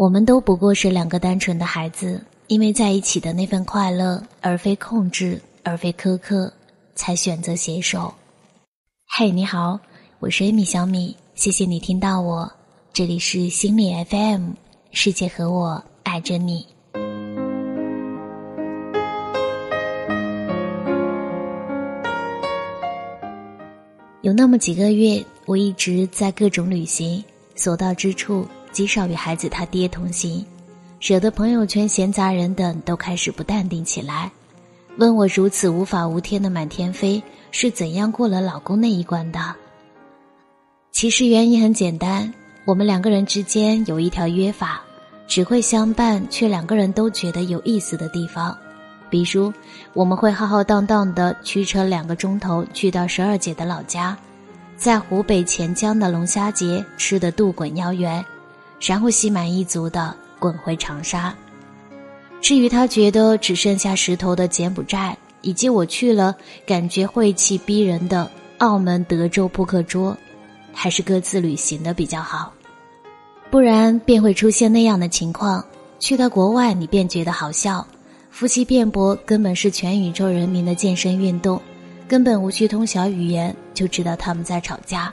我们都不过是两个单纯的孩子，因为在一起的那份快乐，而非控制，而非苛刻，才选择携手。嘿，你好，我是米小米，谢谢你听到我，这里是心理 FM，世界和我爱着你。有那么几个月，我一直在各种旅行，所到之处。极少与孩子他爹同行，惹得朋友圈闲杂人等都开始不淡定起来，问我如此无法无天的满天飞是怎样过了老公那一关的。其实原因很简单，我们两个人之间有一条约法，只会相伴却两个人都觉得有意思的地方，比如我们会浩浩荡荡的驱车两个钟头去到十二姐的老家，在湖北潜江的龙虾节吃的肚滚腰圆。然后心满意足的滚回长沙。至于他觉得只剩下石头的柬埔寨，以及我去了感觉晦气逼人的澳门德州扑克桌，还是各自旅行的比较好。不然便会出现那样的情况：去到国外，你便觉得好笑；夫妻辩驳根本是全宇宙人民的健身运动，根本无需通晓语言就知道他们在吵架。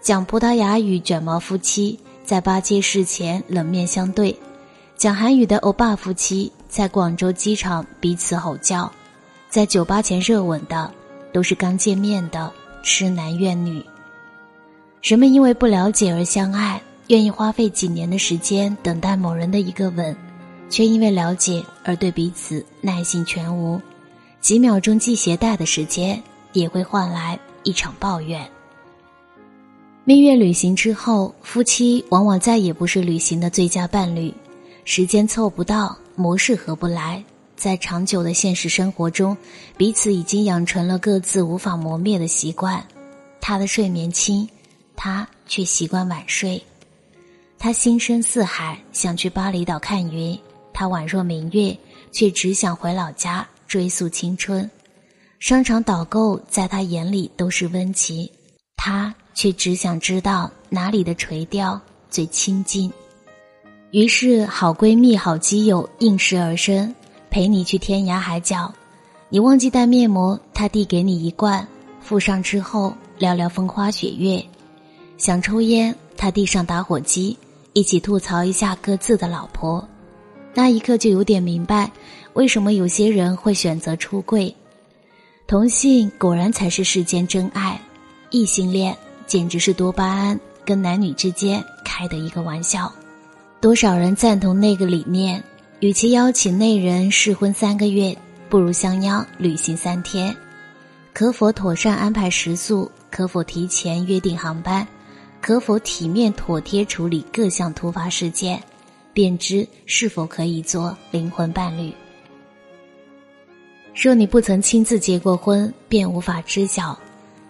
讲葡萄牙语卷毛夫妻。在八街市前冷面相对，讲韩语的欧巴夫妻在广州机场彼此吼叫，在酒吧前热吻的都是刚见面的痴男怨女。人们因为不了解而相爱，愿意花费几年的时间等待某人的一个吻，却因为了解而对彼此耐性全无，几秒钟系鞋带的时间也会换来一场抱怨。蜜月旅行之后，夫妻往往再也不是旅行的最佳伴侣，时间凑不到，模式合不来，在长久的现实生活中，彼此已经养成了各自无法磨灭的习惯。他的睡眠轻，他却习惯晚睡；他心深似海，想去巴厘岛看云；他宛若明月，却只想回老家追溯青春。商场导购在他眼里都是温情，他。却只想知道哪里的垂钓最亲近，于是好闺蜜、好基友应时而生，陪你去天涯海角。你忘记带面膜，他递给你一罐，敷上之后聊聊风花雪月。想抽烟，他递上打火机，一起吐槽一下各自的老婆。那一刻就有点明白，为什么有些人会选择出柜。同性果然才是世间真爱，异性恋。简直是多巴胺跟男女之间开的一个玩笑，多少人赞同那个理念？与其邀请那人试婚三个月，不如相邀旅行三天。可否妥善安排食宿？可否提前约定航班？可否体面妥帖处理各项突发事件？便知是否可以做灵魂伴侣。若你不曾亲自结过婚，便无法知晓。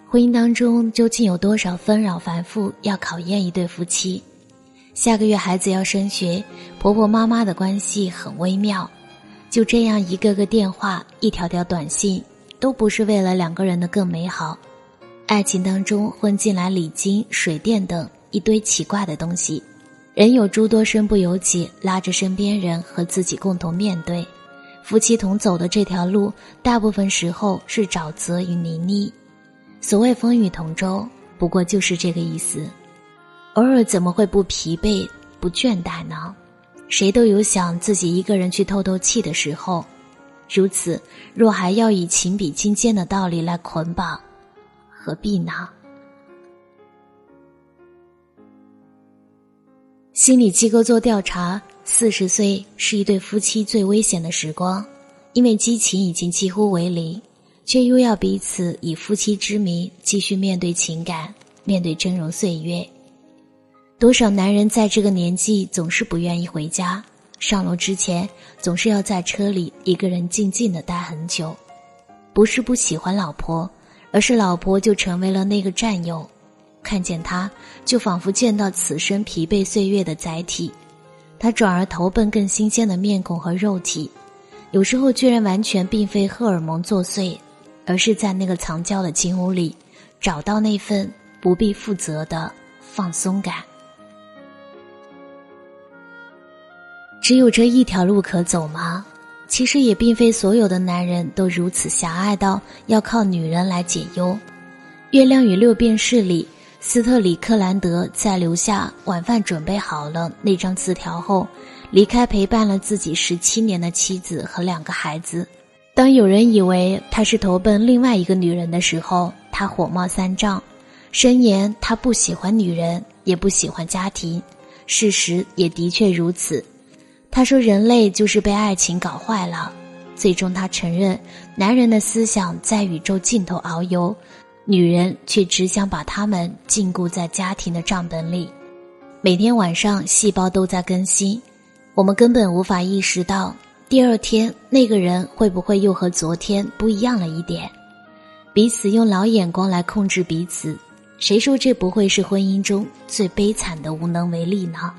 婚姻当中究竟有多少纷扰繁复，要考验一对夫妻。下个月孩子要升学，婆婆妈妈的关系很微妙。就这样一个个电话，一条条短信，都不是为了两个人的更美好。爱情当中混进来礼金、水电等一堆奇怪的东西，人有诸多身不由己，拉着身边人和自己共同面对。夫妻同走的这条路，大部分时候是沼泽与泥泞。所谓风雨同舟，不过就是这个意思。偶尔怎么会不疲惫、不倦怠呢？谁都有想自己一个人去透透气的时候。如此，若还要以情比金坚的道理来捆绑，何必呢？心理机构做调查，四十岁是一对夫妻最危险的时光，因为激情已经几乎为零。却又要彼此以夫妻之名继续面对情感，面对峥嵘岁月。多少男人在这个年纪总是不愿意回家，上楼之前总是要在车里一个人静静的待很久。不是不喜欢老婆，而是老婆就成为了那个战友，看见他就仿佛见到此生疲惫岁月的载体。他转而投奔更新鲜的面孔和肉体，有时候居然完全并非荷尔蒙作祟。而是在那个藏娇的金屋里，找到那份不必负责的放松感。只有这一条路可走吗？其实也并非所有的男人都如此狭隘到要靠女人来解忧。《月亮与六便士》里，斯特里克兰德在留下晚饭准备好了那张字条后，离开陪伴了自己十七年的妻子和两个孩子。当有人以为他是投奔另外一个女人的时候，他火冒三丈，声言他不喜欢女人，也不喜欢家庭。事实也的确如此。他说：“人类就是被爱情搞坏了。”最终，他承认，男人的思想在宇宙尽头遨游，女人却只想把他们禁锢在家庭的账本里。每天晚上，细胞都在更新，我们根本无法意识到，第二天那个人会不会又和昨天不一样了一点。彼此用老眼光来控制彼此，谁说这不会是婚姻中最悲惨的无能为力呢？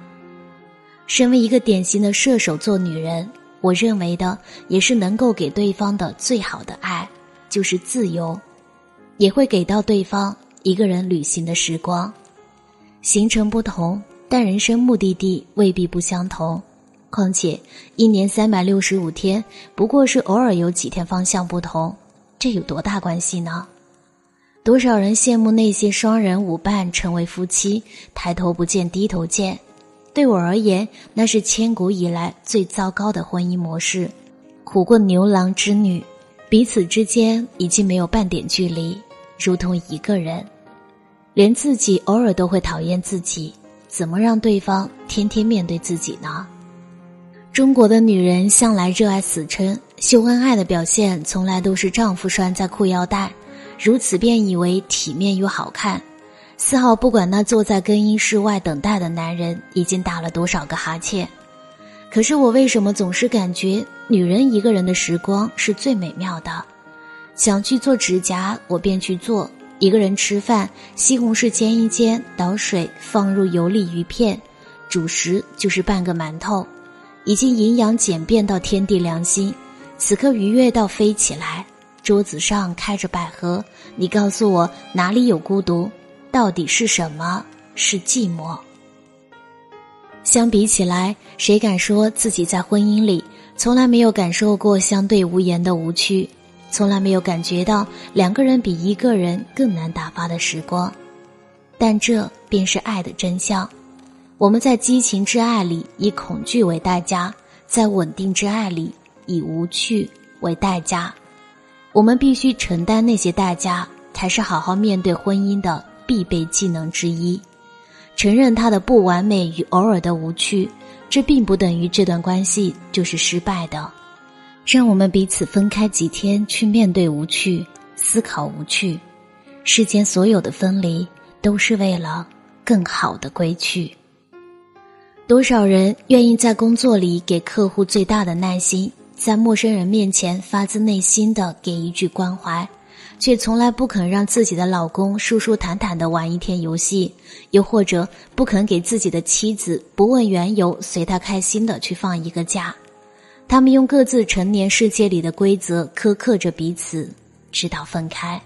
身为一个典型的射手座女人，我认为的也是能够给对方的最好的爱，就是自由，也会给到对方一个人旅行的时光。行程不同，但人生目的地未必不相同。况且一年三百六十五天，不过是偶尔有几天方向不同，这有多大关系呢？多少人羡慕那些双人舞伴成为夫妻，抬头不见低头见。对我而言，那是千古以来最糟糕的婚姻模式。苦过牛郎织女，彼此之间已经没有半点距离，如同一个人。连自己偶尔都会讨厌自己，怎么让对方天天面对自己呢？中国的女人向来热爱死撑，秀恩爱的表现从来都是丈夫拴在裤腰带，如此便以为体面又好看。丝毫不管那坐在更衣室外等待的男人已经打了多少个哈欠。可是我为什么总是感觉女人一个人的时光是最美妙的？想去做指甲，我便去做；一个人吃饭，西红柿煎一煎，倒水放入油里鱼片，主食就是半个馒头，已经营养简便到天地良心，此刻愉悦到飞起来。桌子上开着百合，你告诉我哪里有孤独？到底是什么是寂寞？相比起来，谁敢说自己在婚姻里从来没有感受过相对无言的无趣，从来没有感觉到两个人比一个人更难打发的时光？但这便是爱的真相。我们在激情之爱里以恐惧为代价，在稳定之爱里以无趣为代价。我们必须承担那些代价，才是好好面对婚姻的。必备技能之一，承认他的不完美与偶尔的无趣，这并不等于这段关系就是失败的。让我们彼此分开几天，去面对无趣，思考无趣。世间所有的分离，都是为了更好的归去。多少人愿意在工作里给客户最大的耐心，在陌生人面前发自内心的给一句关怀。却从来不肯让自己的老公舒舒坦坦的玩一天游戏，又或者不肯给自己的妻子不问缘由随他开心的去放一个假。他们用各自成年世界里的规则苛刻着彼此，直到分开，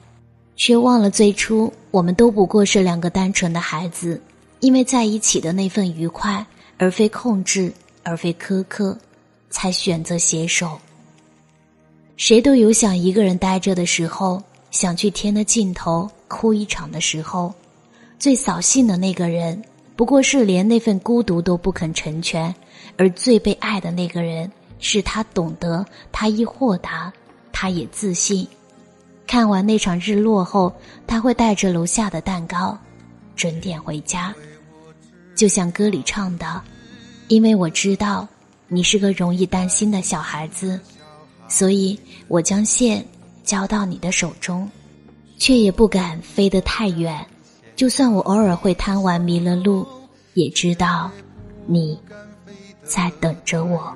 却忘了最初我们都不过是两个单纯的孩子，因为在一起的那份愉快，而非控制，而非苛刻，才选择携手。谁都有想一个人待着的时候。想去天的尽头哭一场的时候，最扫兴的那个人，不过是连那份孤独都不肯成全；而最被爱的那个人，是他懂得，他亦豁达，他也自信。看完那场日落后，他会带着楼下的蛋糕，准点回家。就像歌里唱的：“因为我知道你是个容易担心的小孩子，所以我将线。”交到你的手中，却也不敢飞得太远。就算我偶尔会贪玩迷了路，也知道你在等着我。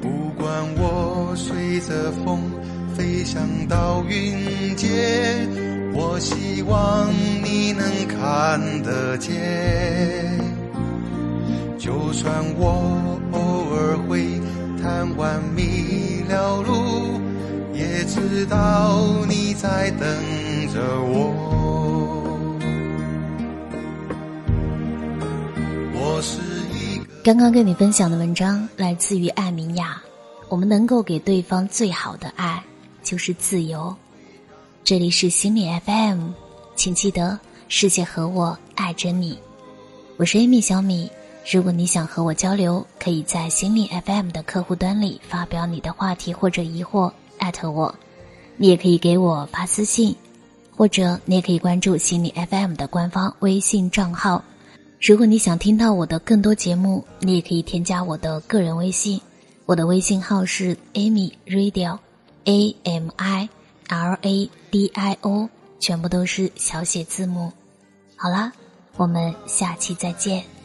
不管我随着风飞翔到云间，我希望你能看得见。就算我偶尔会贪玩迷。了路，也知道你在等着我。我是一个。刚刚跟你分享的文章来自于艾明雅。我们能够给对方最好的爱，就是自由。这里是心理 FM，请记得世界和我爱着你。我是 Amy 小米。如果你想和我交流，可以在心理 FM 的客户端里发表你的话题或者疑惑，艾特我。你也可以给我发私信，或者你也可以关注心理 FM 的官方微信账号。如果你想听到我的更多节目，你也可以添加我的个人微信，我的微信号是 Amy Radio，A M I R A D I O，全部都是小写字母。好啦，我们下期再见。